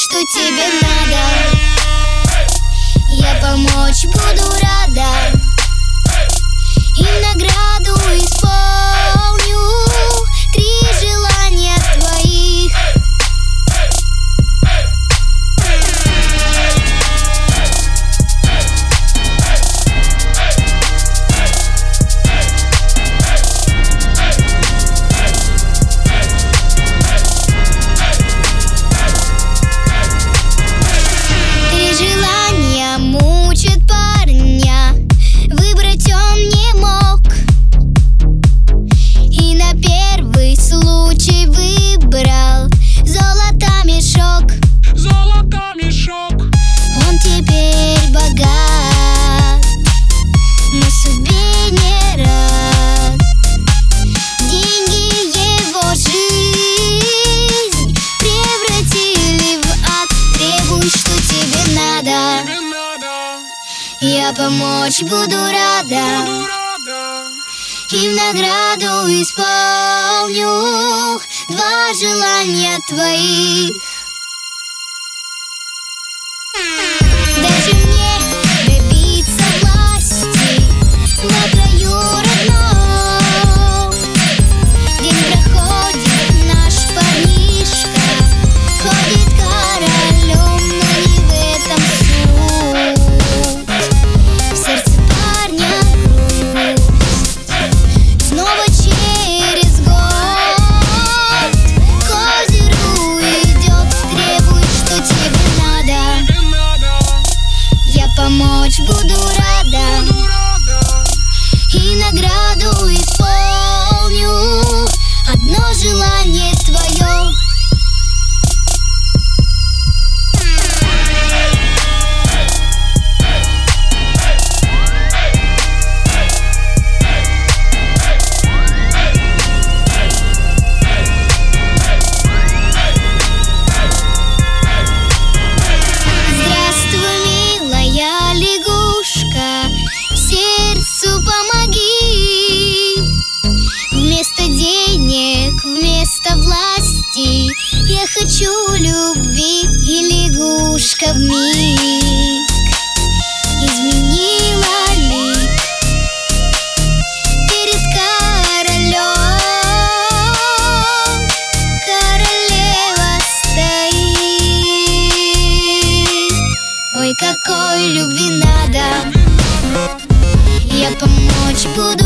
что тебе надо. Я помочь буду рада. Помочь буду рада. И в награду исполню Два желания твоих власти я хочу любви и лягушка в миг изменила лик перед королем. Королева стоит. Ой, какой любви надо Я помочь буду